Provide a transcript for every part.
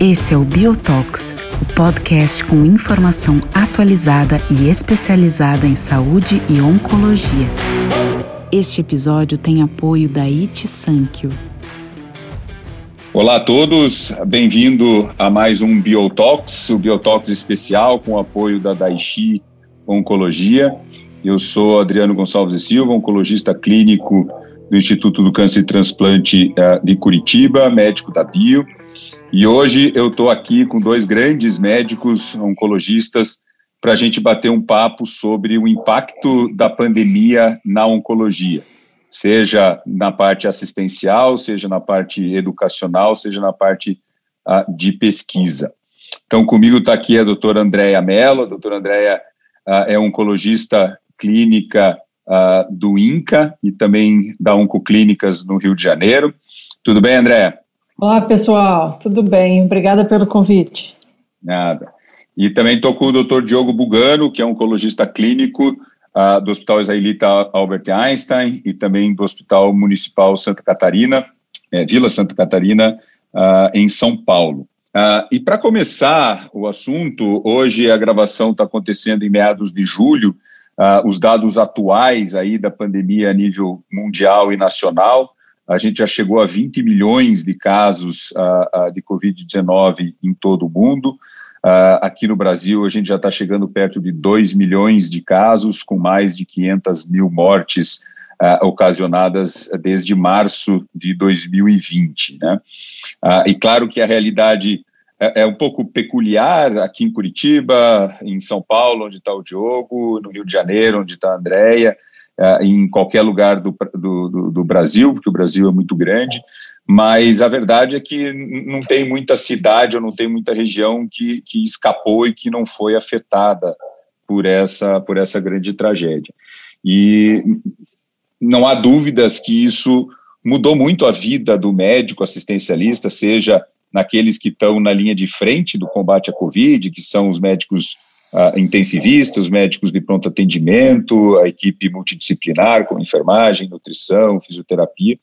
Esse é o Biotox, o podcast com informação atualizada e especializada em saúde e oncologia. Este episódio tem apoio da It Sankyo. Olá a todos, bem-vindo a mais um Biotox, o Biotox especial com o apoio da Daichi Oncologia. Eu sou Adriano Gonçalves e Silva, oncologista clínico do Instituto do Câncer e Transplante uh, de Curitiba, médico da Bio. E hoje eu estou aqui com dois grandes médicos oncologistas para a gente bater um papo sobre o impacto da pandemia na oncologia seja na parte assistencial, seja na parte educacional, seja na parte uh, de pesquisa. Então, comigo está aqui a doutora Andréia Mello. A doutora Andréia uh, é oncologista clínica uh, do INCA e também da Oncoclínicas no Rio de Janeiro. Tudo bem, Andréia? Olá, pessoal. Tudo bem? Obrigada pelo convite. Nada. E também estou com o doutor Diogo Bugano, que é oncologista clínico uh, do Hospital Israelita Albert Einstein e também do Hospital Municipal Santa Catarina, é, Vila Santa Catarina, uh, em São Paulo. Uh, e para começar o assunto, hoje a gravação está acontecendo em meados de julho, os dados atuais aí da pandemia a nível mundial e nacional, a gente já chegou a 20 milhões de casos de Covid-19 em todo o mundo, Uh, aqui no Brasil, a gente já está chegando perto de 2 milhões de casos, com mais de 500 mil mortes uh, ocasionadas desde março de 2020. Né? Uh, e claro que a realidade é, é, um pouco peculiar aqui em Curitiba, em São Paulo, onde está o Diogo, no Rio de Janeiro, onde está a Andréia, em qualquer lugar do, do, do Brasil, porque o Brasil é muito grande mas a verdade é que não tem muita cidade ou não tem muita região que, que escapou e que não foi afetada por essa, por essa grande tragédia. E não há dúvidas que isso mudou muito a vida do médico assistencialista, seja naqueles que estão na linha de frente do combate à Covid, que são os médicos uh, intensivistas, os médicos de pronto atendimento, a equipe multidisciplinar, como enfermagem, nutrição, fisioterapia,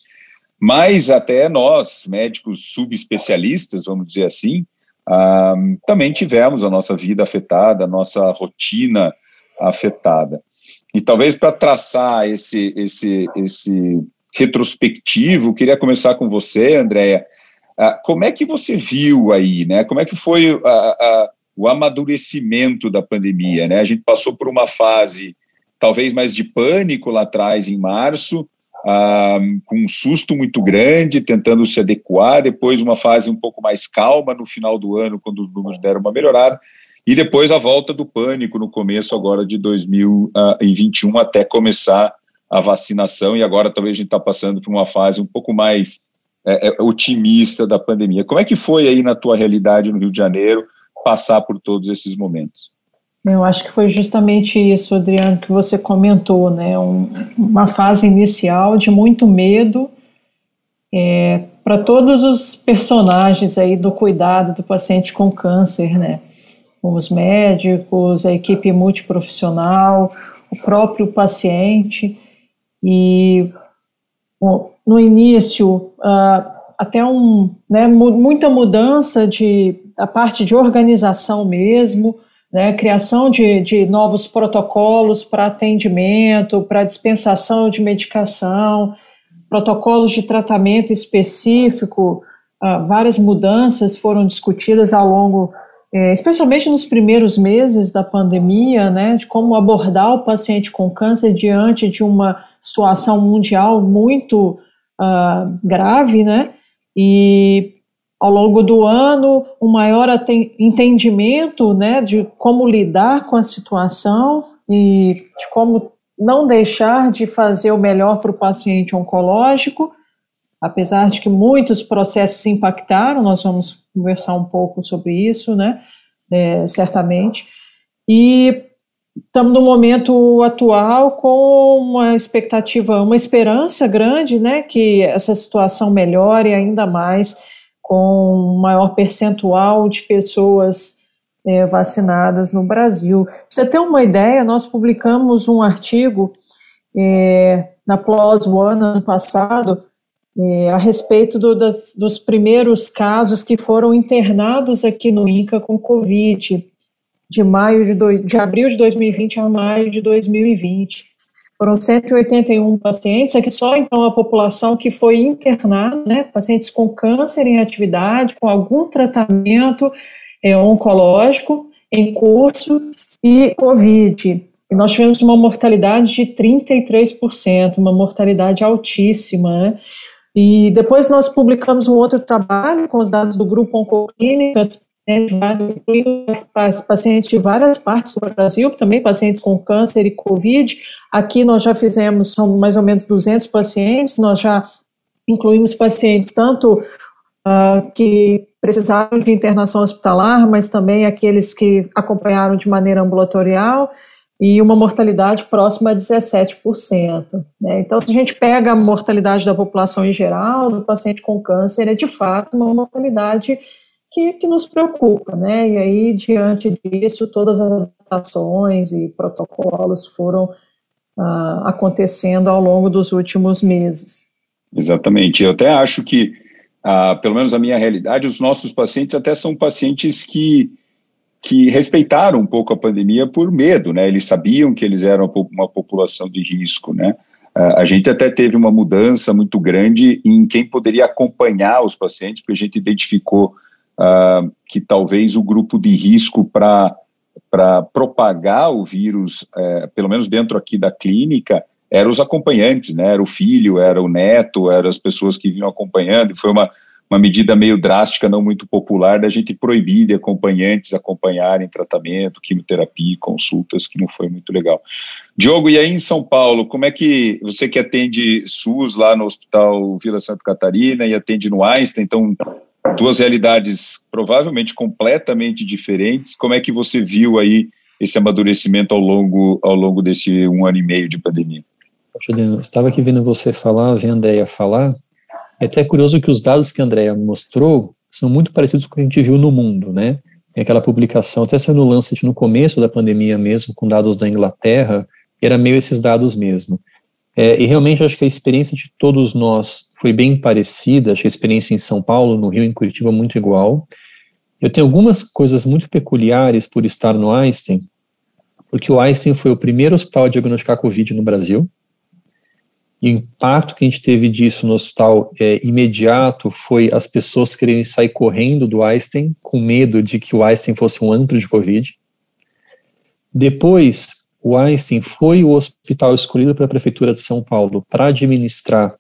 mas até nós, médicos subespecialistas, vamos dizer assim, ah, também tivemos a nossa vida afetada, a nossa rotina afetada. E talvez para traçar esse, esse, esse retrospectivo, queria começar com você, Andréia. Ah, como é que você viu aí, né? Como é que foi a, a, o amadurecimento da pandemia, né? A gente passou por uma fase talvez mais de pânico lá atrás, em março, ah, com um susto muito grande, tentando se adequar, depois uma fase um pouco mais calma no final do ano, quando os números deram uma melhorada, e depois a volta do pânico no começo agora de 2021 até começar a vacinação, e agora talvez a gente está passando por uma fase um pouco mais é, é, otimista da pandemia. Como é que foi aí na tua realidade no Rio de Janeiro passar por todos esses momentos? Eu acho que foi justamente isso, Adriano, que você comentou, né? Um, uma fase inicial de muito medo é, para todos os personagens aí do cuidado do paciente com câncer, né? Os médicos, a equipe multiprofissional, o próprio paciente e no início uh, até um, né, muita mudança de a parte de organização mesmo né, criação de, de novos protocolos para atendimento, para dispensação de medicação, protocolos de tratamento específico, uh, várias mudanças foram discutidas ao longo, eh, especialmente nos primeiros meses da pandemia, né, de como abordar o paciente com câncer diante de uma situação mundial muito uh, grave, né, e ao longo do ano, um maior entendimento né, de como lidar com a situação e de como não deixar de fazer o melhor para o paciente oncológico, apesar de que muitos processos se impactaram, nós vamos conversar um pouco sobre isso, né, é, certamente. E estamos no momento atual com uma expectativa, uma esperança grande, né, que essa situação melhore ainda mais com um maior percentual de pessoas é, vacinadas no Brasil. Pra você ter uma ideia, nós publicamos um artigo é, na PLOS One ano passado é, a respeito do, das, dos primeiros casos que foram internados aqui no INCA com Covid, de maio de, do, de abril de 2020 a maio de 2020. Foram 181 pacientes, aqui só então a população que foi internada, né, pacientes com câncer em atividade, com algum tratamento é, oncológico em curso e Covid. Nós tivemos uma mortalidade de 33%, uma mortalidade altíssima, né? E depois nós publicamos um outro trabalho com os dados do grupo Oncoclínicas, né, pacientes de várias partes do Brasil, também pacientes com câncer e Covid. Aqui nós já fizemos, são mais ou menos 200 pacientes, nós já incluímos pacientes tanto uh, que precisaram de internação hospitalar, mas também aqueles que acompanharam de maneira ambulatorial, e uma mortalidade próxima a 17%. Né? Então, se a gente pega a mortalidade da população em geral, do paciente com câncer, é de fato uma mortalidade que, que nos preocupa, né? E aí, diante disso, todas as adaptações e protocolos foram ah, acontecendo ao longo dos últimos meses. Exatamente. Eu até acho que, ah, pelo menos a minha realidade, os nossos pacientes até são pacientes que que respeitaram um pouco a pandemia por medo, né? Eles sabiam que eles eram uma população de risco, né? A gente até teve uma mudança muito grande em quem poderia acompanhar os pacientes, porque a gente identificou uh, que talvez o grupo de risco para propagar o vírus, uh, pelo menos dentro aqui da clínica, eram os acompanhantes, né? Era o filho, era o neto, eram as pessoas que vinham acompanhando. Foi uma uma medida meio drástica, não muito popular, da gente proibir de acompanhantes acompanharem tratamento, quimioterapia, consultas, que não foi muito legal. Diogo, e aí em São Paulo, como é que você que atende SUS lá no Hospital Vila Santa Catarina e atende no Einstein, então duas realidades provavelmente completamente diferentes, como é que você viu aí esse amadurecimento ao longo, ao longo desse um ano e meio de pandemia? Juliano, estava aqui vendo você falar, vendo a Andréia falar, é até curioso que os dados que a Andrea mostrou são muito parecidos com o que a gente viu no mundo, né? Tem aquela publicação, até sendo Lancet no começo da pandemia mesmo, com dados da Inglaterra, era meio esses dados mesmo. É, e realmente acho que a experiência de todos nós foi bem parecida, acho que a experiência em São Paulo, no Rio, em Curitiba, muito igual. Eu tenho algumas coisas muito peculiares por estar no Einstein, porque o Einstein foi o primeiro hospital a diagnosticar Covid no Brasil, o impacto que a gente teve disso no hospital é, imediato foi as pessoas querendo sair correndo do Einstein, com medo de que o Einstein fosse um antro de Covid. Depois, o Einstein foi o hospital escolhido pela Prefeitura de São Paulo para administrar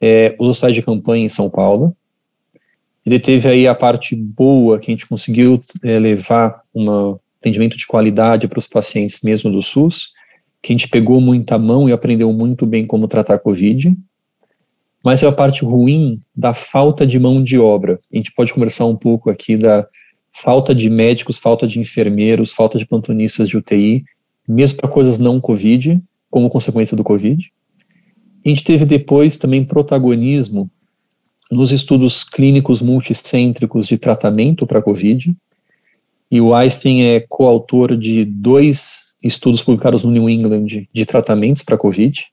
é, os hospitais de campanha em São Paulo. Ele teve aí a parte boa que a gente conseguiu é, levar um atendimento de qualidade para os pacientes mesmo do SUS, que a gente pegou muita mão e aprendeu muito bem como tratar Covid, mas é a parte ruim da falta de mão de obra. A gente pode conversar um pouco aqui da falta de médicos, falta de enfermeiros, falta de plantonistas de UTI, mesmo para coisas não Covid, como consequência do Covid. A gente teve depois também protagonismo nos estudos clínicos multicêntricos de tratamento para Covid, e o Einstein é coautor de dois estudos publicados no New England de tratamentos para Covid.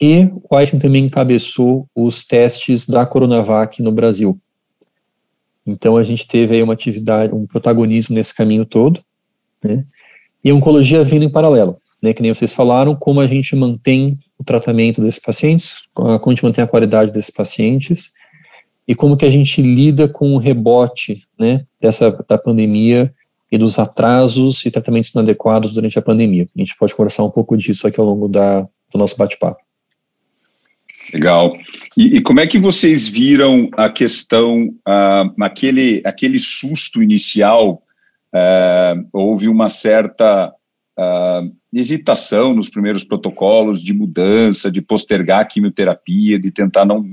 E o Einstein também encabeçou os testes da Coronavac no Brasil. Então a gente teve aí uma atividade, um protagonismo nesse caminho todo, né? E a oncologia vindo em paralelo, né? Que nem vocês falaram, como a gente mantém o tratamento desses pacientes, como a gente mantém a qualidade desses pacientes e como que a gente lida com o rebote, né? Dessa da pandemia e dos atrasos e tratamentos inadequados durante a pandemia. A gente pode conversar um pouco disso aqui ao longo da, do nosso bate-papo. Legal. E, e, como é que vocês viram a questão, aquele, aquele susto inicial, uh, houve uma certa uh, hesitação nos primeiros protocolos de mudança, de postergar a quimioterapia, de tentar não,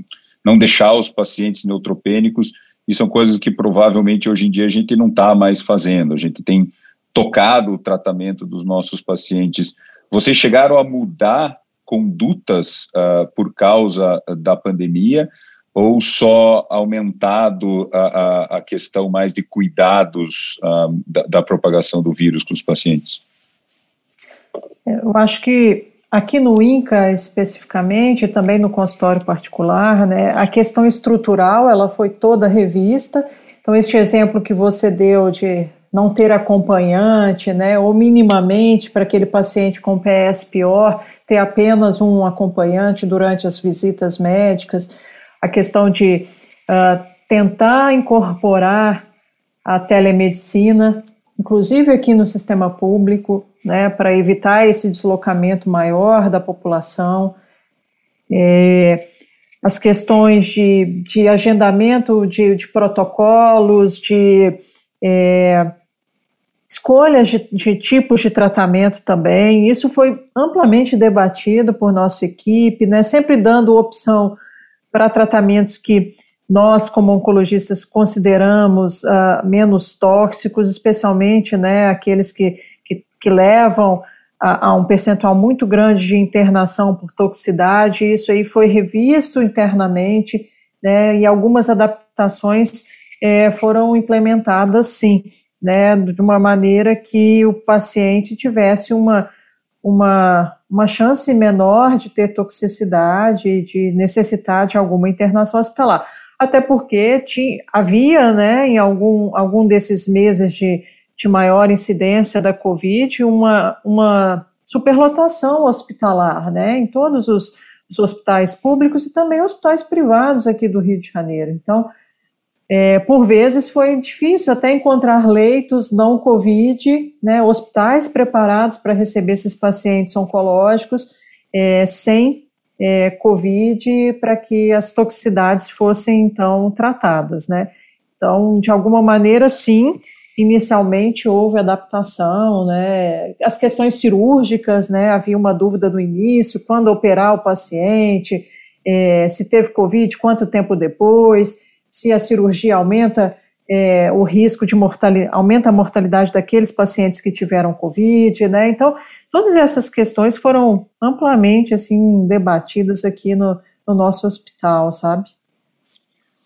não deixar os pacientes neutropênicos e são coisas que provavelmente hoje em dia a gente não está mais fazendo. A gente tem tocado o tratamento dos nossos pacientes. Vocês chegaram a mudar condutas uh, por causa da pandemia ou só aumentado a, a, a questão mais de cuidados uh, da, da propagação do vírus com os pacientes? Eu acho que aqui no INCA especificamente, também no consultório particular, né, a questão estrutural ela foi toda revista. Então, este exemplo que você deu de não ter acompanhante, né, ou minimamente para aquele paciente com PS pior, ter apenas um acompanhante durante as visitas médicas, a questão de uh, tentar incorporar a telemedicina, inclusive aqui no sistema público, né, para evitar esse deslocamento maior da população. É, as questões de, de agendamento de, de protocolos, de é, escolhas de, de, tipos de tratamento também. Isso foi amplamente debatido por nossa equipe, né, sempre dando opção para tratamentos que nós, como oncologistas, consideramos uh, menos tóxicos, especialmente né, aqueles que, que, que levam a, a, um percentual muito grande de internação por toxicidade. Isso aí foi revisto internamente né, e algumas adaptações é, foram implementadas, sim, né, de uma maneira que o paciente tivesse uma, uma, uma chance menor de ter toxicidade, de necessitar de alguma internação hospitalar até porque tinha, havia, né, em algum, algum desses meses de, de maior incidência da Covid, uma, uma superlotação hospitalar, né, em todos os, os hospitais públicos e também hospitais privados aqui do Rio de Janeiro. Então, é, por vezes foi difícil até encontrar leitos não Covid, né, hospitais preparados para receber esses pacientes oncológicos, é, sem é, Covid para que as toxicidades fossem então tratadas, né? Então, de alguma maneira, sim, inicialmente houve adaptação, né? As questões cirúrgicas, né? Havia uma dúvida no início, quando operar o paciente, é, se teve Covid, quanto tempo depois, se a cirurgia aumenta é, o risco de mortalidade, aumenta a mortalidade daqueles pacientes que tiveram Covid, né? Então, todas essas questões foram amplamente, assim, debatidas aqui no, no nosso hospital, sabe?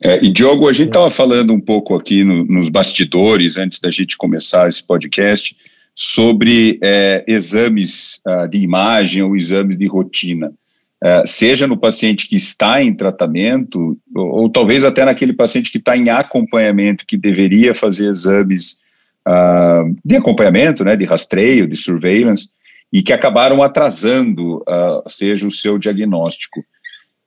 É, e Diogo, a gente estava falando um pouco aqui no, nos bastidores, antes da gente começar esse podcast, sobre é, exames uh, de imagem ou exames de rotina. É, seja no paciente que está em tratamento, ou, ou talvez até naquele paciente que está em acompanhamento, que deveria fazer exames uh, de acompanhamento, né, de rastreio, de surveillance, e que acabaram atrasando, uh, seja o seu diagnóstico.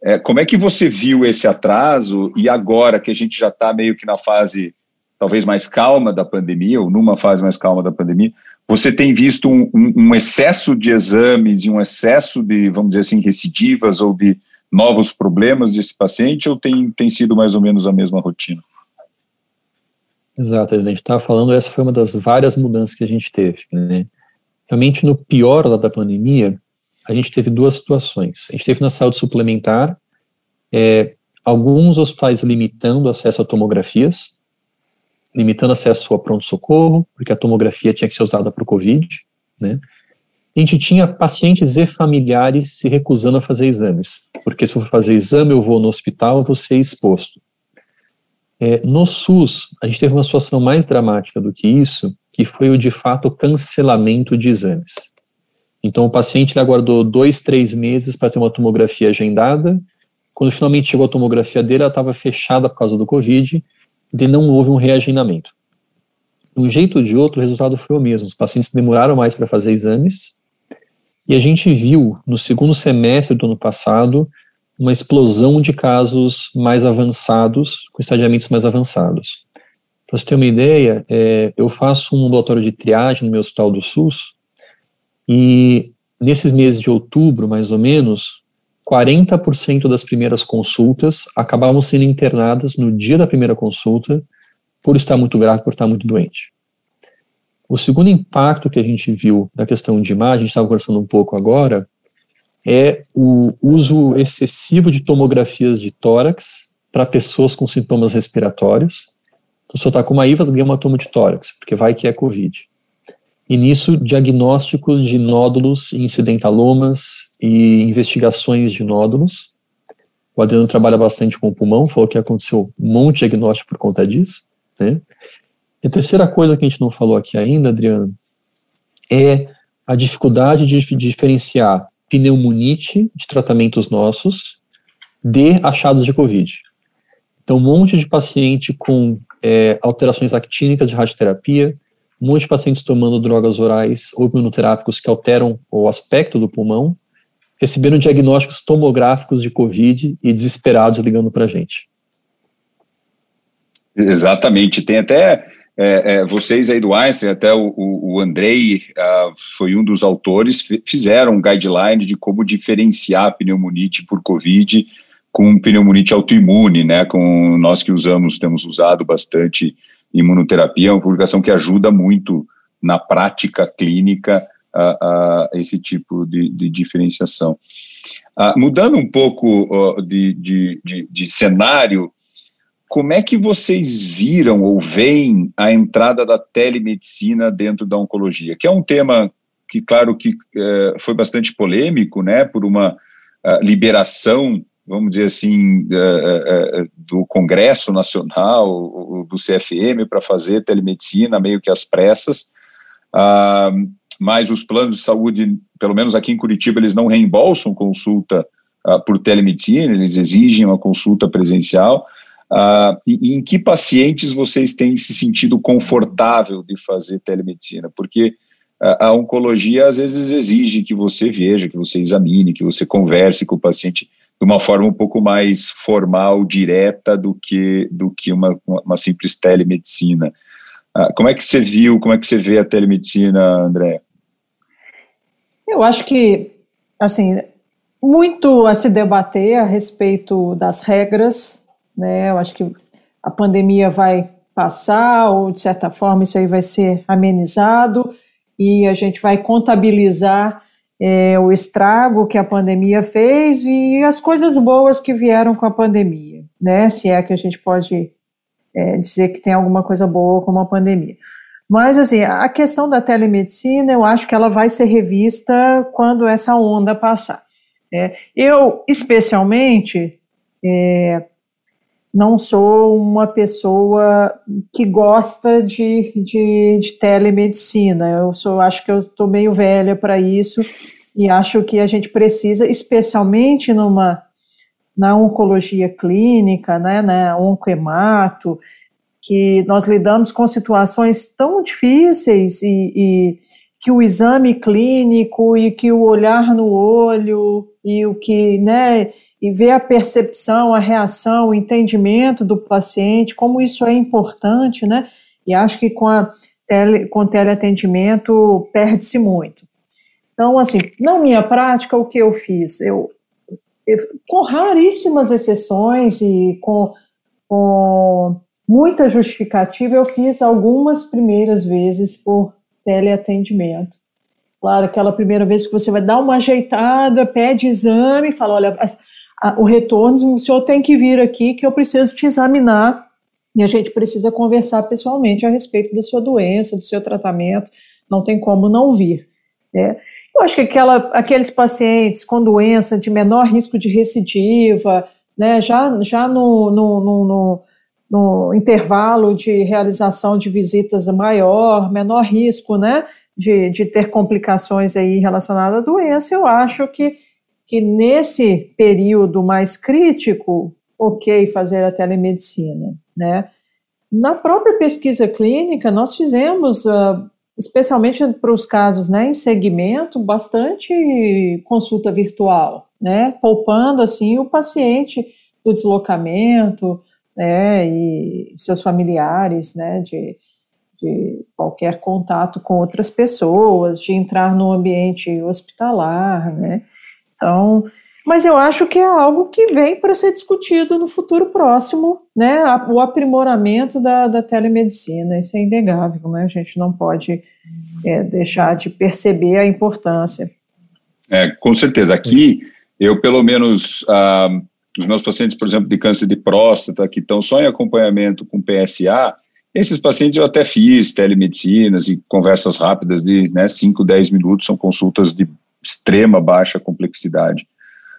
É, como é que você viu esse atraso e agora que a gente já está meio que na fase talvez mais calma da pandemia, ou numa fase mais calma da pandemia, você tem visto um, um, um, excesso de exames e um excesso de, vamos dizer assim, recidivas ou de novos problemas desse paciente ou tem, tem sido mais ou menos a mesma rotina? Exato, a gente estava falando, essa foi uma das várias mudanças que a gente teve. Né? Realmente, no pior lá da pandemia, a gente teve duas situações. A gente teve na saúde suplementar é, alguns hospitais limitando o acesso a tomografias, limitando acesso a pronto-socorro, porque a tomografia tinha que ser usada para o Covid, né? A gente tinha pacientes e familiares se recusando a fazer exames, porque se eu for fazer exame, eu vou no hospital, eu vou ser exposto. É, no SUS, a gente teve uma situação mais dramática do que isso, que foi o de fato cancelamento de exames. Então, o paciente aguardou dois, três meses para ter uma tomografia agendada. Quando finalmente chegou a tomografia dele, ela estava fechada por causa do Covid de não houve um reagendamento. De um jeito ou de outro, o resultado foi o mesmo. Os pacientes demoraram mais para fazer exames, e a gente viu no segundo semestre do ano passado uma explosão de casos mais avançados, com estadiamentos mais avançados. Para você ter uma ideia, é, eu faço um ambulatório de triagem no meu hospital do SUS, e nesses meses de outubro, mais ou menos, 40% das primeiras consultas acabavam sendo internadas no dia da primeira consulta por estar muito grave, por estar muito doente. O segundo impacto que a gente viu da questão de imagem, a gente estava conversando um pouco agora, é o uso excessivo de tomografias de tórax para pessoas com sintomas respiratórios. Então, se eu está com uma IVAS, ganha uma tomo de tórax, porque vai que é COVID. E nisso, diagnósticos de nódulos e incidentalomas e investigações de nódulos. O Adriano trabalha bastante com o pulmão, falou que aconteceu um monte de diagnóstico por conta disso. Né? E a terceira coisa que a gente não falou aqui ainda, Adriano, é a dificuldade de diferenciar pneumonite de tratamentos nossos de achados de Covid. Então, um monte de paciente com é, alterações actínicas de radioterapia, de pacientes tomando drogas orais ou imunoterápicos que alteram o aspecto do pulmão, receberam diagnósticos tomográficos de Covid e desesperados ligando para a gente. Exatamente. Tem até é, é, vocês aí do Einstein, até o, o, Andrei uh, foi um dos autores, fizeram um guideline de como diferenciar pneumonite por Covid com pneumonite autoimune, né? Com nós que usamos, temos usado bastante imunoterapia, é uma publicação que ajuda muito na prática clínica uh, uh, esse tipo de, de diferenciação. Uh, mudando um pouco de, de, de, de, cenário, como é que vocês viram ou veem a entrada da telemedicina dentro da oncologia? Que é um tema que, claro, que eh, foi bastante polêmico, né, por uma liberação vamos dizer assim, uh, uh, do Congresso Nacional, do CFM, para fazer telemedicina, meio que às pressas, uh, mas os planos de saúde, pelo menos aqui em Curitiba, eles não reembolsam consulta por telemedicina, eles exigem uma consulta presencial. E, e, em que pacientes vocês têm se sentido confortável de fazer telemedicina? Porque a oncologia às vezes exige que você veja, que você examine, que você converse com o paciente de uma forma um pouco mais formal, direta, do que, do que uma, uma simples telemedicina. Ah, como é que você viu, como é que você vê a telemedicina, André? Eu acho que, assim, muito a se debater a respeito das regras, né? Eu acho que a pandemia vai passar, ou de certa forma isso aí vai ser amenizado, e a gente vai contabilizar é, o estrago que a pandemia fez e as coisas boas que vieram com a pandemia, né? Se é que a gente pode é, dizer que tem alguma coisa boa com a pandemia. Mas, assim, a questão da telemedicina, eu acho que ela vai ser revista quando essa onda passar. É, eu, especialmente, é, não sou uma pessoa que gosta de, de, de telemedicina. Eu sou, acho que eu estou meio velha para isso e acho que a gente precisa, especialmente numa na oncologia clínica, né, na oncoemato, que nós lidamos com situações tão difíceis e, e que o exame clínico e que o olhar no olho e o que, né, e ver a percepção, a reação, o entendimento do paciente, como isso é importante, né? E acho que com, a tele, com teleatendimento perde-se muito. Então, assim, na minha prática, o que eu fiz? Eu, eu com raríssimas exceções e com, com muita justificativa, eu fiz algumas primeiras vezes por teleatendimento. Claro, aquela primeira vez que você vai dar uma ajeitada, pede exame, fala, olha, o retorno, o senhor tem que vir aqui que eu preciso te examinar e a gente precisa conversar pessoalmente a respeito da sua doença, do seu tratamento, não tem como não vir. Né? Eu acho que aquela, aqueles pacientes com doença de menor risco de recidiva, né, já, já no, no, no, no intervalo de realização de visitas maior, menor risco, né, de, de ter complicações aí relacionadas à doença, eu acho que que nesse período mais crítico, ok fazer a telemedicina, né? Na própria pesquisa clínica, nós fizemos, uh, especialmente para os casos né, em segmento, bastante consulta virtual, né? Poupando, assim, o paciente do deslocamento, né, e seus familiares, né, de, de qualquer contato com outras pessoas, de entrar no ambiente hospitalar, né? Então, mas eu acho que é algo que vem para ser discutido no futuro próximo, né? O aprimoramento da, da telemedicina, isso é inegável, né? A gente não pode é, deixar de perceber a importância. É, com certeza. Aqui, eu pelo menos, ah, os meus pacientes, por exemplo, de câncer de próstata, que estão só em acompanhamento com PSA, esses pacientes eu até fiz telemedicinas e conversas rápidas de né, 5, 10 minutos, são consultas de extrema baixa complexidade.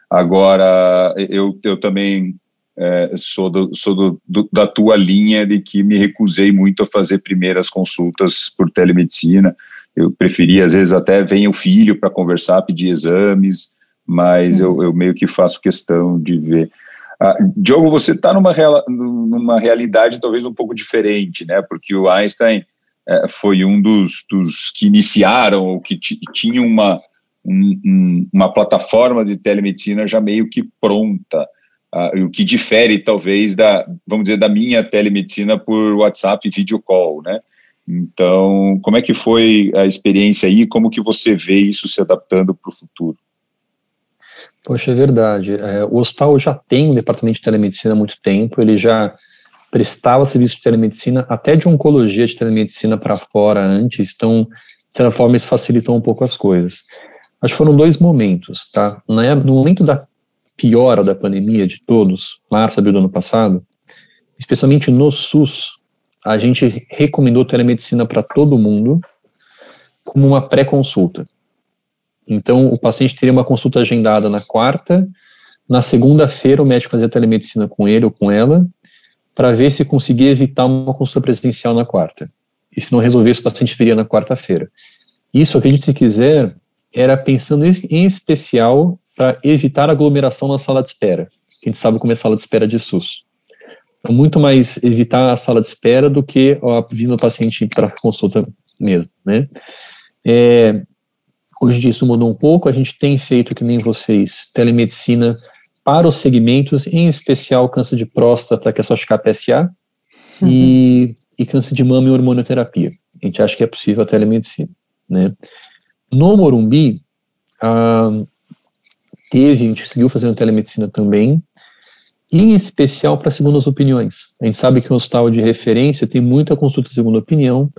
Agora, eu, eu também é, sou, do, sou do, do, da tua linha de que me recusei muito a fazer primeiras consultas por telemedicina. Eu preferia, às vezes, até vem o filho para conversar, pedir exames, mas eu, eu meio que faço questão de ver. Ah, Diogo, você está numa, numa realidade talvez um pouco diferente, né? Porque o Einstein é, foi um dos, dos, que iniciaram ou que tinha uma, um, uma plataforma de telemedicina já meio que pronta. Uh, o que difere talvez da, vamos dizer, da minha telemedicina por WhatsApp e video call, né? Então, como é que foi a experiência aí? Como que você vê isso se adaptando para o futuro? Poxa, é verdade. É, o hospital já tem um departamento de telemedicina há muito tempo, ele já prestava serviço de telemedicina, até de oncologia de telemedicina para fora antes, então, de certa forma, isso facilitou um pouco as coisas. Acho que foram dois momentos, tá? No momento da piora da pandemia de todos, março, abril do ano passado, especialmente no SUS, a gente recomendou telemedicina para todo mundo como uma pré-consulta. Então, o paciente teria uma consulta agendada na quarta, na segunda-feira o médico fazia telemedicina com ele ou com ela, para ver se conseguia evitar uma consulta presencial na quarta. E se não resolvesse, o paciente viria na quarta-feira. Isso, acredite se quiser, era pensando em especial para evitar aglomeração na sala de espera, a gente sabe como é a sala de espera de SUS. Então, muito mais evitar a sala de espera do que ó, vindo o paciente para consulta mesmo, né? É, hoje isso mudou um pouco, a gente tem feito, que nem vocês, telemedicina para os segmentos, em especial câncer de próstata, que é só checar PSA, uhum. e, e câncer de mama e hormonioterapia. A gente acha que é possível a telemedicina, né? No Morumbi, teve, a gente conseguiu fazer uma telemedicina também, em especial para segundas opiniões. A gente sabe que o hospital de referência tem muita consulta de segunda opinião,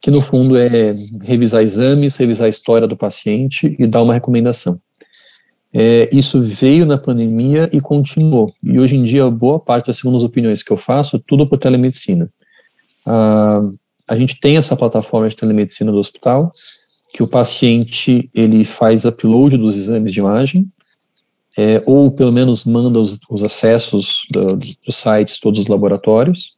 que no fundo é revisar exames, revisar a história do paciente e dar uma recomendação. É, isso veio na pandemia e continuou. E hoje em dia, boa parte das segundas opiniões que eu faço, tudo por telemedicina. Ah, a gente tem essa plataforma de telemedicina do hospital, que o paciente ele faz upload dos exames de imagem, é, ou pelo menos manda os, os acessos do, dos sites, todos os laboratórios.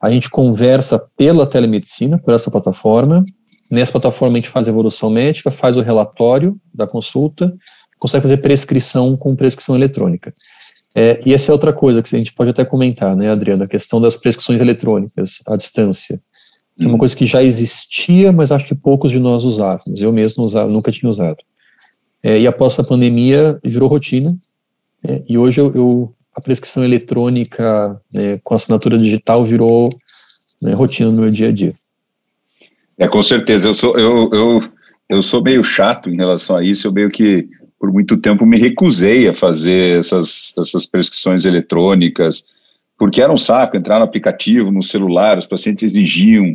A gente conversa pela telemedicina, por essa plataforma. Nessa plataforma a gente faz a evolução médica, faz o relatório da consulta, consegue fazer prescrição com prescrição eletrônica. É, e essa é outra coisa que a gente pode até comentar, né, Adriana, a questão das prescrições eletrônicas à distância. É uma coisa que já existia, mas acho que poucos de nós usávamos. Eu mesmo usava, nunca tinha usado. É, e após a pandemia, virou rotina. É, e hoje eu, eu, a prescrição eletrônica né, com assinatura digital virou né, rotina no meu dia a dia. É, com certeza. Eu sou, eu, eu, eu sou meio chato em relação a isso. Eu meio que, por muito tempo, me recusei a fazer essas, essas prescrições eletrônicas, porque era um saco entrar no aplicativo, no celular, os pacientes exigiam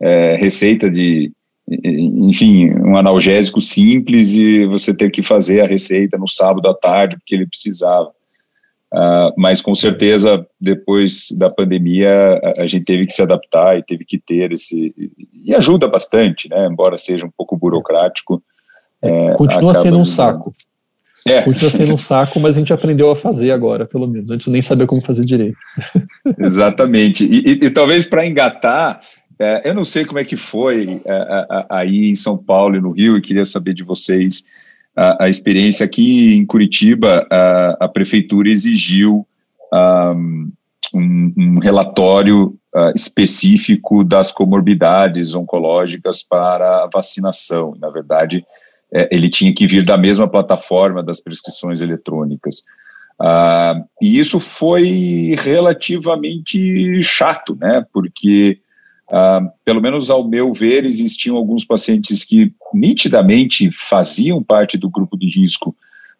é, receita de, enfim, um analgésico simples e você ter que fazer a receita no sábado à tarde porque ele precisava. Uh, mas com certeza depois da pandemia a, a, gente teve que se adaptar e teve que ter esse e ajuda bastante, né? Embora seja um pouco burocrático. É, continua sendo um saco. É. Continua sendo um saco, mas a gente aprendeu a fazer agora, pelo menos. Antes nem sabia como fazer direito. Exatamente. E, e, e talvez para engatar, é, eu não sei como é que foi é, aí em São Paulo e no Rio, e queria saber de vocês a, a experiência aqui em Curitiba. A, a prefeitura exigiu um, um, relatório uh, específico das comorbidades oncológicas para a vacinação. Na verdade, é, ele tinha que vir da mesma plataforma das prescrições eletrônicas. Uh, e isso foi relativamente chato, né? Porque Uh, pelo menos ao meu ver, existiam alguns pacientes que nitidamente faziam parte do grupo de risco,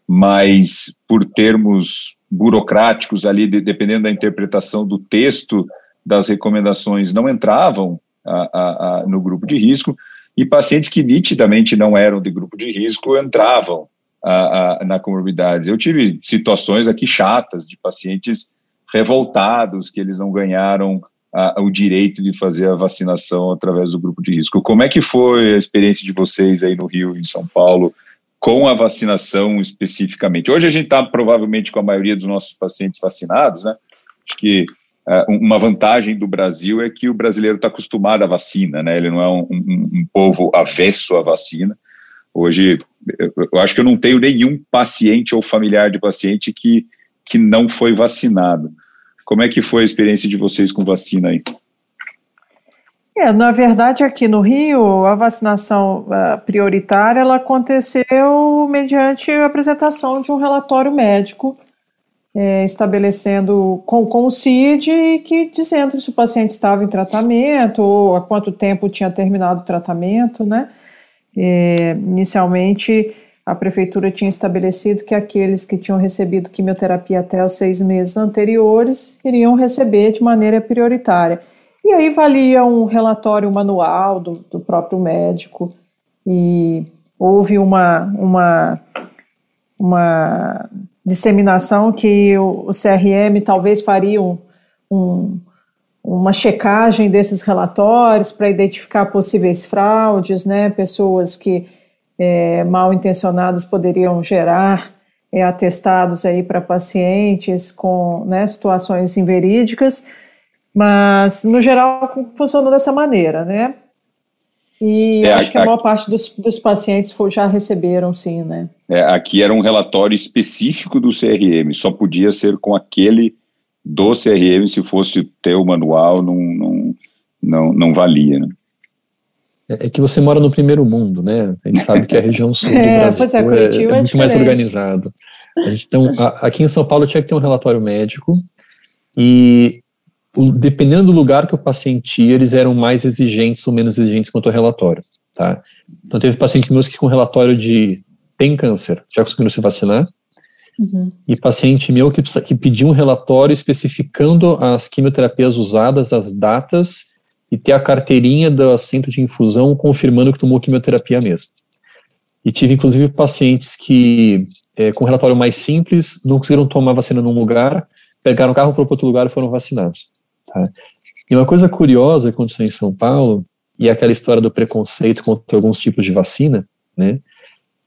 mas por termos burocráticos ali, de, dependendo da interpretação do texto das recomendações, não entravam a, a, a, no grupo de risco, e pacientes que nitidamente não eram de grupo de risco entravam na comorbidades. Eu tive situações aqui chatas de pacientes revoltados que eles não ganharam a, o direito de fazer a vacinação através do grupo de risco. Como é que foi a experiência de vocês aí no Rio em São Paulo com a vacinação especificamente? Hoje a gente está provavelmente com a maioria dos nossos pacientes vacinados, né? Acho que uma vantagem do Brasil é que o brasileiro está acostumado à vacina, né? Ele não é um, um, um povo avesso à vacina. Hoje, eu acho que eu não tenho nenhum paciente ou familiar de paciente que, que não foi vacinado. Como é que foi a experiência de vocês com vacina aí? É, na verdade, aqui no Rio, a vacinação uh, prioritária ela aconteceu mediante a apresentação de um relatório médico é, estabelecendo com, com o CID que dizendo se o paciente estava em tratamento ou há quanto tempo tinha terminado o tratamento, né? É, inicialmente, a prefeitura tinha estabelecido que aqueles que tinham recebido quimioterapia até os seis meses anteriores iriam receber de maneira prioritária. E aí valia um relatório manual do, do próprio médico e houve uma, uma, uma disseminação que o, o CRM talvez faria um, um, uma checagem desses relatórios para identificar possíveis fraudes, né, pessoas que é, mal intencionadas poderiam gerar é, atestados aí para pacientes com né, situações inverídicas, mas no geral funcionou dessa maneira, né? E é, acho que a, a maior parte dos, dos pacientes já receberam, sim, né? É, aqui era um relatório específico do CRM, só podia ser com aquele do CRM, se fosse ter o manual, não, não, não, não valia, né? É, é que você mora no primeiro mundo, né? A gente sabe que a região sul do é, Brasil é, é, é, muito mais organizado. Então, a, aqui em São Paulo tinha que ter um relatório médico e dependendo do lugar que o paciente ia, eles eram mais exigentes ou menos exigentes quanto ao relatório, tá? Então, teve pacientes meus que com relatório de tem câncer, já conseguiram se vacinar, uhum. e paciente meu que, que pediu um relatório especificando as quimioterapias usadas, as datas, e ter a carteirinha do centro de infusão confirmando que tomou quimioterapia mesmo. E tive, inclusive, pacientes que, é, com relatório mais simples, não conseguiram tomar vacina num lugar, pegaram o carro para outro lugar e foram vacinados. Tá? E uma coisa curiosa aconteceu em São Paulo, e é aquela história do preconceito contra alguns tipos de vacina, né?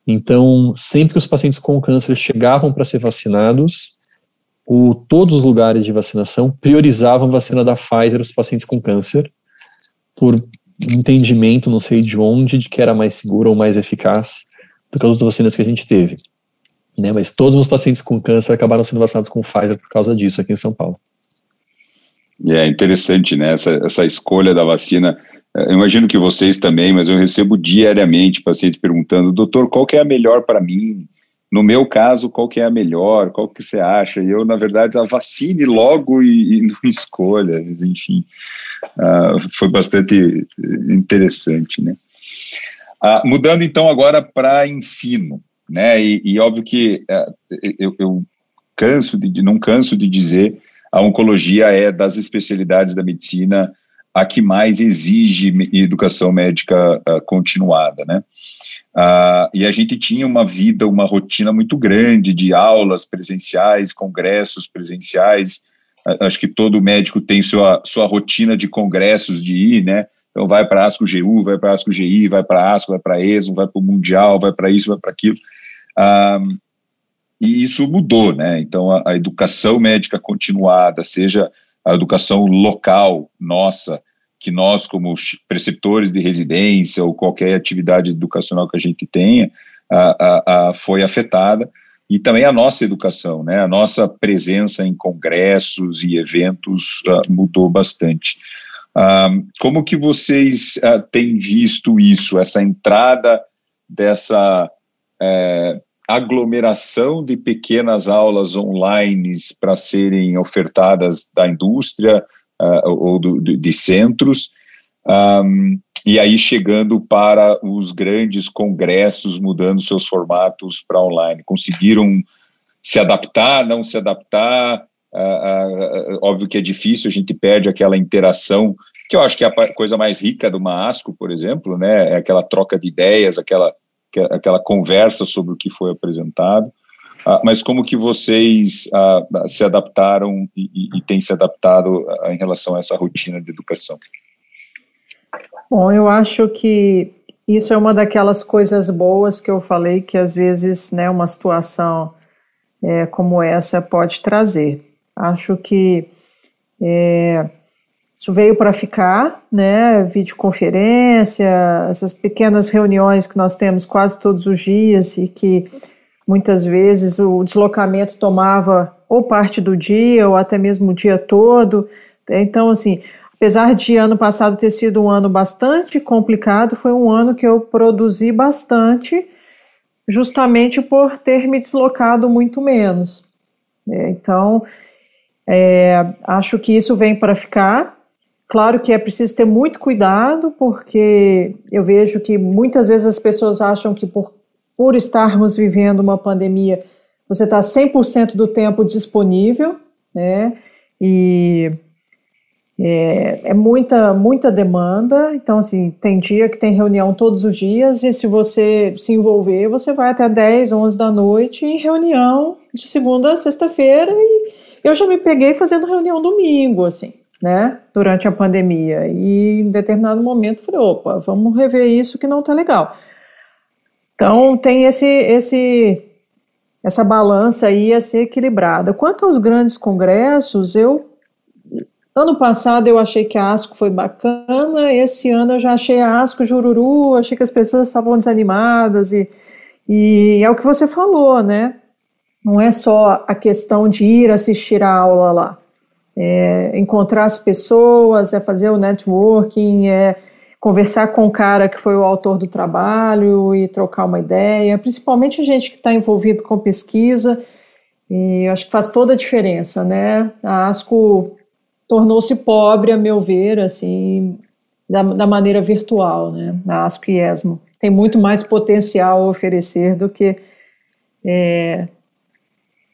Então, sempre que os pacientes com câncer chegavam para ser vacinados, o, todos os lugares de vacinação priorizavam a vacina da Pfizer os pacientes com câncer, por entendimento, não sei de onde, de que era mais segura ou mais eficaz do que as outras vacinas que a gente teve. Né? Mas todos os pacientes com câncer acabaram sendo vacinados com Pfizer por causa disso aqui em São Paulo. É interessante, né, essa, essa escolha da vacina. Eu imagino que vocês também, mas eu recebo diariamente pacientes perguntando, doutor, qual que é a melhor para mim? No meu caso, qual que é a melhor? Qual que você acha? E eu, na verdade, a vacine logo e, e não escolha. Enfim, uh, foi bastante interessante, né? Uh, mudando então agora para ensino, né? E, e óbvio que uh, eu, eu, canso de, não canso de dizer a oncologia é das especialidades da medicina a que mais exige educação médica uh, continuada, né? Uh, e a gente tinha uma vida, uma rotina muito grande de aulas presenciais, congressos presenciais. Uh, acho que todo médico tem sua, sua rotina de congressos de ir, né? Então vai para ASCO GU, vai para ASCO GI, vai para ASCO, vai para ESMO, vai para o Mundial, vai para isso, vai para aquilo. E isso mudou, né? Então, a, a, educação médica continuada, seja a educação local nossa, que nós, como preceptores de residência ou qualquer atividade educacional que a gente tenha, a, a, foi afetada, e também a nossa educação, né? A nossa presença em congressos e eventos uh, mudou bastante. Uh, como que vocês uh, têm visto isso, essa entrada dessa eh, aglomeração de pequenas aulas online para serem ofertadas da indústria uh, ou do, de centros, um, e aí chegando para os grandes congressos, mudando seus formatos para online. Conseguiram se adaptar, não se adaptar? Uh, uh, óbvio que é difícil, a gente perde aquela interação, que eu acho que é a coisa mais rica do Masco, por exemplo, né? É aquela troca de ideias, aquela aquela conversa sobre o que foi apresentado. Uh, mas como que vocês uh, se adaptaram e, e, têm se adaptado uh, em relação a essa rotina de educação? Bom, eu acho que isso é uma daquelas coisas boas que eu falei que às vezes, né, uma situação é, como essa pode trazer. Acho que é, isso veio para ficar, né? Videoconferência, essas pequenas reuniões que nós temos quase todos os dias e que muitas vezes o deslocamento tomava ou parte do dia ou até mesmo o dia todo. Então, assim, apesar de ano passado ter sido um ano bastante complicado, foi um ano que eu produzi bastante, justamente por ter me deslocado muito menos. É, então, é, acho que isso vem para ficar. Claro que é preciso ter muito cuidado, porque eu vejo que muitas vezes as pessoas acham que por, por estarmos vivendo uma pandemia, você está 100% do tempo disponível, né? E é, é, muita, muita demanda, então assim, tem dia que tem reunião todos os dias, e se você se envolver, você vai até 10, 11 da noite em reunião de segunda a sexta-feira, e eu já me peguei fazendo reunião domingo, assim né, durante a pandemia. E em determinado momento falei, opa, vamos rever isso que não está legal. Então tem esse, esse, essa balança aí a ser equilibrada. Quanto aos grandes congressos, eu ano passado eu achei que a ASCO foi bacana, esse ano eu já achei a ASCO jururu, achei que as pessoas estavam desanimadas e, e é o que você falou, né? Não é só a questão de ir assistir a aula lá é encontrar as pessoas, é fazer o networking, é conversar com o cara que foi o autor do trabalho e trocar uma ideia, principalmente a gente que está envolvido com pesquisa, e acho que faz toda a diferença, né? A ASCO tornou-se pobre, a meu ver, assim, da, da maneira virtual, né? A ASCO e ESMO. Tem muito mais potencial a oferecer do que é,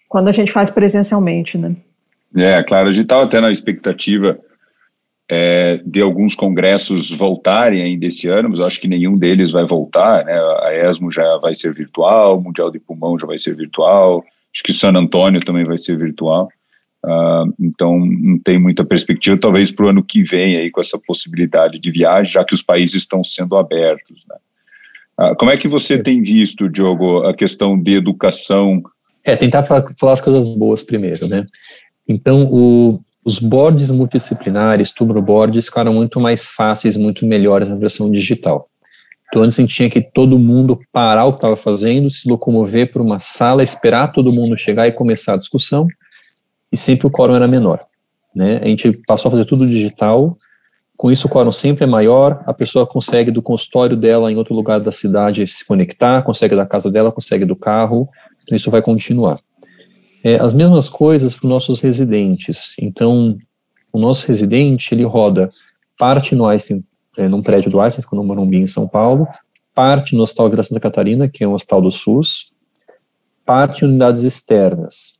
quando a gente faz presencialmente, né? É, claro, a gente estava até na expectativa é, de alguns congressos voltarem ainda esse ano, mas eu acho que nenhum deles vai voltar, né? A ESMO já vai ser virtual, o Mundial de Pulmão já vai ser virtual, acho que San Antônio também vai ser virtual. Uh, então não tem muita perspectiva, talvez para o ano que vem aí com essa possibilidade de viagem, já que os países estão sendo abertos. Né? Uh, como é que você tem visto, Diogo, a questão de educação? É, tentar falar, falar as coisas boas primeiro, né? Então, o, os boards multidisciplinares, turbo boards, ficaram muito mais fáceis, muito melhores na versão digital. Então, antes a gente tinha que todo mundo parar o que estava fazendo, se locomover para uma sala, esperar todo mundo chegar e começar a discussão, e sempre o quórum era menor. Né? A gente passou a fazer tudo digital, com isso o quórum sempre é maior, a pessoa consegue do consultório dela em outro lugar da cidade se conectar, consegue da casa dela, consegue do carro, então isso vai continuar. É, as mesmas coisas para os nossos residentes. Então, o nosso residente, ele roda parte no Einstein, é, num prédio do Einstein, no Morumbi, em São Paulo, parte no Hospital Vila Santa Catarina, que é um hospital do SUS, parte em unidades externas.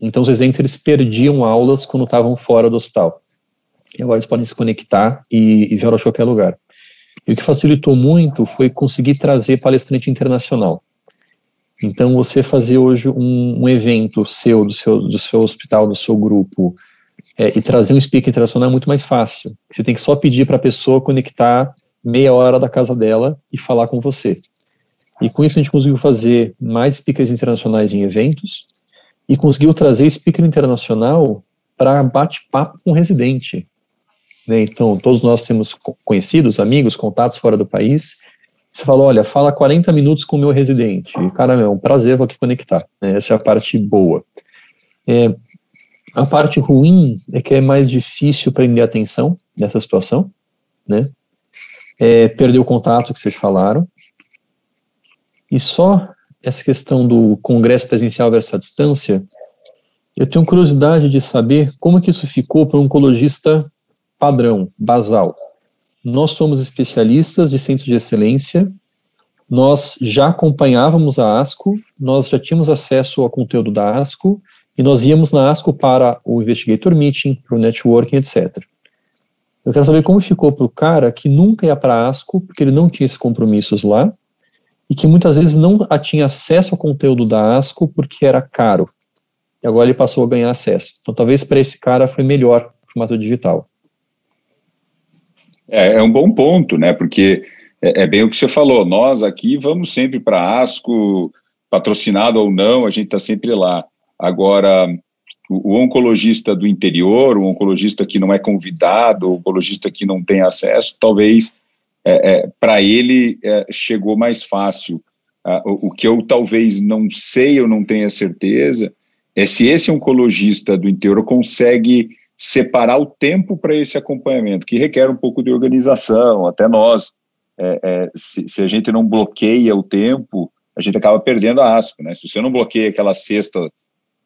Então, os residentes, eles perdiam aulas quando estavam fora do hospital. E agora eles podem se conectar e, e ver a qualquer lugar. E o que facilitou muito foi conseguir trazer palestrante internacional. Então, você fazer hoje um, um evento seu do, seu, do seu hospital, do seu grupo, é, e trazer um speaker internacional é muito mais fácil. Você tem que só pedir para a pessoa conectar meia hora da casa dela e falar com você. E com isso a gente conseguiu fazer mais speakers internacionais em eventos e conseguiu trazer speaker internacional para bate-papo com residente. Né? Então, todos nós temos conhecidos, amigos, contatos fora do país, você fala, olha, fala 40 minutos com o meu residente. E, cara, é um prazer, vou aqui conectar. Né? Essa é a parte boa. É, a parte ruim é que é mais difícil prender atenção nessa situação, né? É, perder o contato que vocês falaram. E só essa questão do congresso presencial versus a distância, eu tenho curiosidade de saber como que isso ficou para um oncologista padrão, basal. Nós somos especialistas de centros de excelência, nós já acompanhávamos a ASCO, nós já tínhamos acesso ao conteúdo da ASCO, e nós íamos na ASCO para o Investigator Meeting, para o networking, etc. Eu quero saber como ficou para o cara que nunca ia para a ASCO, porque ele não tinha esses compromissos lá, e que muitas vezes não tinha acesso ao conteúdo da ASCO porque era caro. E agora ele passou a ganhar acesso. Então talvez para esse cara foi melhor o formato digital. É, é um bom ponto, né? Porque é, é, bem o que você falou. Nós aqui vamos sempre para ASCO, patrocinado ou não, a gente está sempre lá. Agora, o, oncologista do interior, o oncologista que não é convidado, o oncologista que não tem acesso, talvez é, é, para ele é, chegou mais fácil. Ah, o, o, que eu talvez não sei, eu não tenha certeza, é se esse oncologista do interior consegue separar o tempo para esse acompanhamento, que requer um pouco de organização, até nós. É, é, se, se, a gente não bloqueia o tempo, a gente acaba perdendo a asco, né? Se você não bloqueia aquela sexta,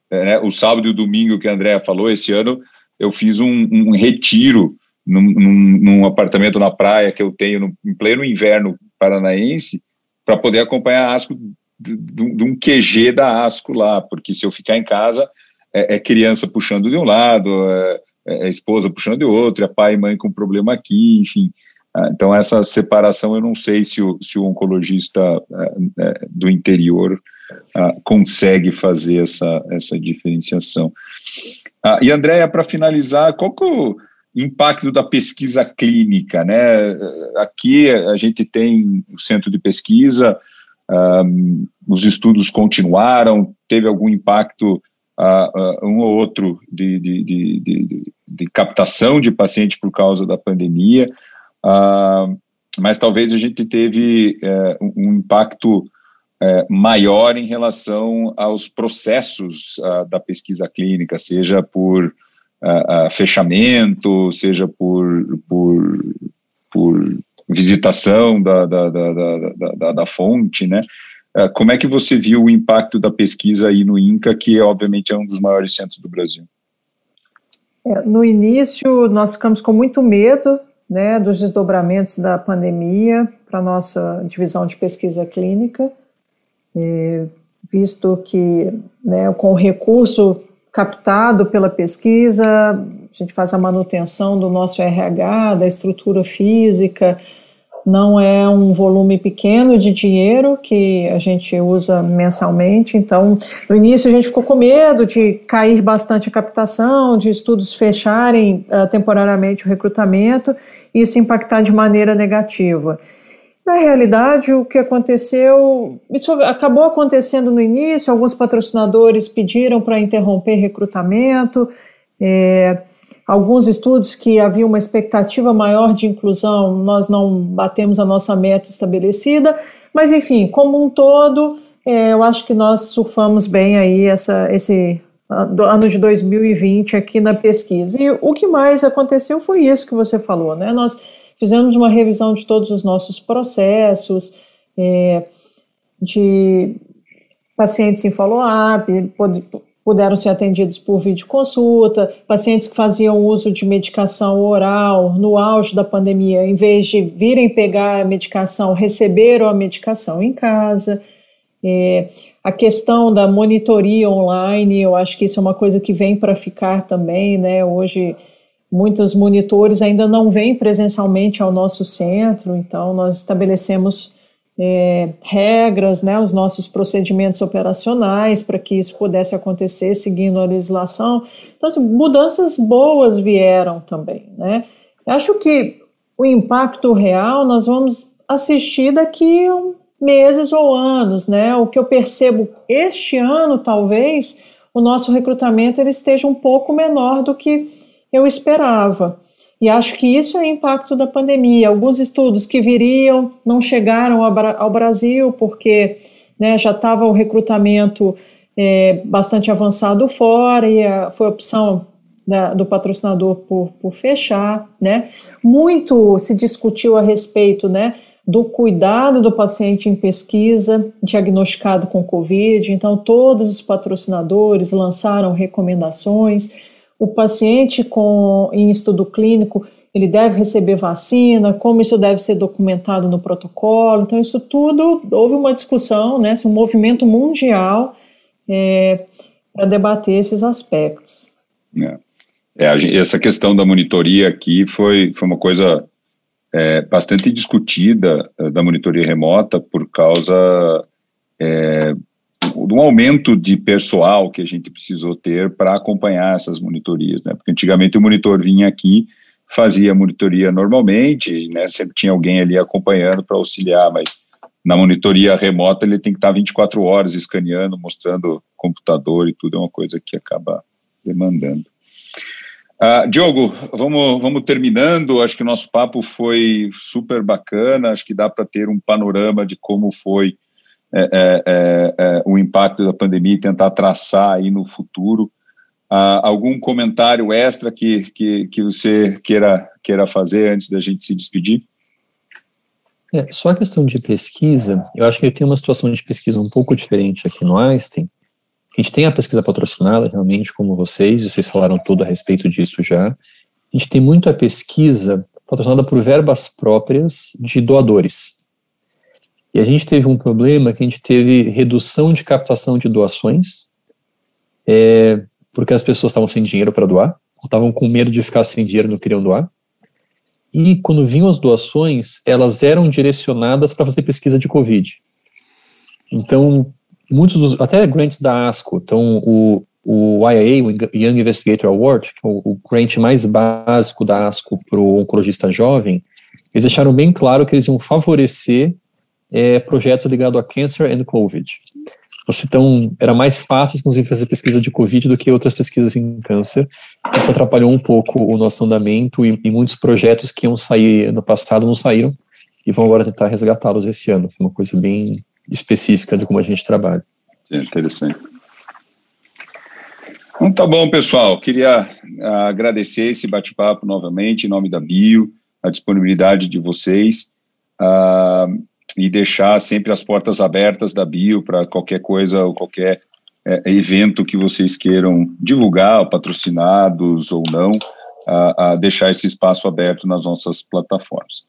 é, né, o sábado e o domingo que a Andrea falou, esse ano eu fiz um, um retiro num, num, num, apartamento na praia que eu tenho no, em pleno inverno paranaense, para poder acompanhar a asco de, de, de um QG da asco lá, porque se eu ficar em casa, é, é criança puxando de um lado, é, é, esposa puxando de outro, é pai e mãe com problema aqui, enfim. Ah, então, essa separação, eu não sei se o, se o oncologista é, é, do interior ah, consegue fazer essa, essa diferenciação. Ah, e, Andréia, para finalizar, qual que é o impacto da pesquisa clínica? Né? Aqui a gente tem o centro de pesquisa, um, os estudos continuaram, teve algum impacto um ou outro de, de, de, de, captação de paciente por causa da pandemia, uh, mas talvez a gente teve uh, um impacto uh, maior em relação aos processos uh, da pesquisa clínica, seja por fechamento, seja por, por, por visitação da, da, da, da, da fonte, né? Como é que você viu o impacto da pesquisa aí no INCA, que obviamente é um dos maiores centros do Brasil? É, no início, nós ficamos com muito medo né, dos desdobramentos da pandemia para a nossa divisão de pesquisa clínica, é, visto que né, com o recurso captado pela pesquisa, a gente faz a manutenção do nosso RH, da estrutura física, não é um volume pequeno de dinheiro que a gente usa mensalmente, então no início a gente ficou com medo de cair bastante a captação, de estudos fecharem uh, temporariamente o recrutamento e isso impactar de maneira negativa. Na realidade, o que aconteceu, isso acabou acontecendo no início, alguns patrocinadores pediram para interromper recrutamento, é, alguns estudos que havia uma expectativa maior de inclusão, nós não batemos a nossa meta estabelecida, mas enfim, como um todo, é, eu acho que nós surfamos bem aí essa, esse ano de 2020 aqui na pesquisa. E o que mais aconteceu foi isso que você falou, né? Nós fizemos uma revisão de todos os nossos processos, é, de pacientes em follow-up, puderam ser atendidos por videoconsulta, pacientes que faziam uso de medicação oral no auge da pandemia, em vez de virem pegar a medicação, receberam a medicação em casa. É, a questão da monitoria online, eu acho que isso é uma coisa que vem para ficar também, né? Hoje, muitos monitores ainda não vêm presencialmente ao nosso centro, então nós estabelecemos é, regras, né, os nossos procedimentos operacionais para que isso pudesse acontecer seguindo a legislação. Então, assim, mudanças boas vieram também. Né? Acho que o impacto real nós vamos assistir daqui meses ou anos. Né? O que eu percebo este ano, talvez, o nosso recrutamento ele esteja um pouco menor do que eu esperava. E acho que isso é impacto da pandemia. Alguns estudos que viriam não chegaram ao Brasil porque né, já estava o recrutamento é, bastante avançado fora e a, foi a opção da, do patrocinador por, por fechar. Né. Muito se discutiu a respeito né, do cuidado do paciente em pesquisa diagnosticado com Covid. Então, todos os patrocinadores lançaram recomendações o paciente com, em estudo clínico ele deve receber vacina, como isso deve ser documentado no protocolo. Então, isso tudo, houve uma discussão, né, um movimento mundial é, para debater esses aspectos. É. É, essa questão da monitoria aqui foi, foi uma coisa é, bastante discutida é, da monitoria remota por causa é, de um aumento de pessoal que a gente precisou ter para acompanhar essas monitorias, né? Porque antigamente o monitor vinha aqui, fazia a monitoria normalmente, né? Sempre tinha alguém ali acompanhando para auxiliar, mas na monitoria remota ele tem que estar 24 horas escaneando, mostrando computador e tudo, é uma coisa que acaba demandando. Uh, Diogo, vamos, vamos terminando. Acho que o nosso papo foi super bacana. Acho que dá para ter um panorama de como foi o impacto da pandemia e tentar traçar aí no futuro. Uh, algum comentário extra que, que, que você queira, queira fazer antes da gente se despedir? É, só a questão de pesquisa, eu acho que tem uma situação de pesquisa um pouco diferente aqui no Einstein. A gente tem a pesquisa patrocinada, realmente, como vocês, e vocês falaram tudo a respeito disso já. A gente tem muito a pesquisa patrocinada por verbas próprias de doadores. E a gente teve um problema que a gente teve redução de captação de doações, é, porque as pessoas estavam sem dinheiro para doar, estavam com medo de ficar sem dinheiro, não queriam doar. E quando vinham as doações, elas eram direcionadas para fazer pesquisa de Covid. Então, muitos dos, até grants da ASCO, então o, o IAA, o Young Investigator Award, que é o, o grant mais básico da ASCO para o oncologista jovem, eles deixaram bem claro que eles iam favorecer é, projetos ligados a cancer and COVID. Então, era mais fácil, inclusive, fazer pesquisa de Covid do que outras pesquisas em câncer. Isso atrapalhou um pouco o nosso andamento e, e muitos projetos que iam sair no passado não saíram e vão agora tentar resgatá-los esse ano. Foi uma coisa bem específica de como a gente trabalha. É interessante. Então tá bom, pessoal. Queria ah, agradecer esse bate-papo novamente, em nome da Bio, a disponibilidade de vocês. Uh, e deixar sempre as portas abertas da Bio para qualquer coisa ou qualquer é, evento que vocês queiram divulgar, patrocinados ou não, a, a, deixar esse espaço aberto nas nossas plataformas.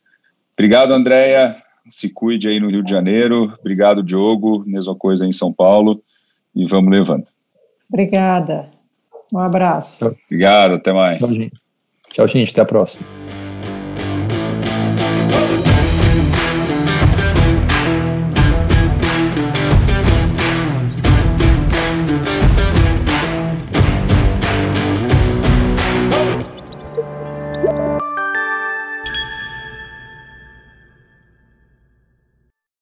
Obrigado, Andréia. Se cuide aí no Rio de Janeiro. Obrigado, Diogo. Mesma coisa em São Paulo. E vamos levando. Obrigada. Um abraço. Obrigado, até mais. Tchau, gente. Tchau, gente. Até a próxima.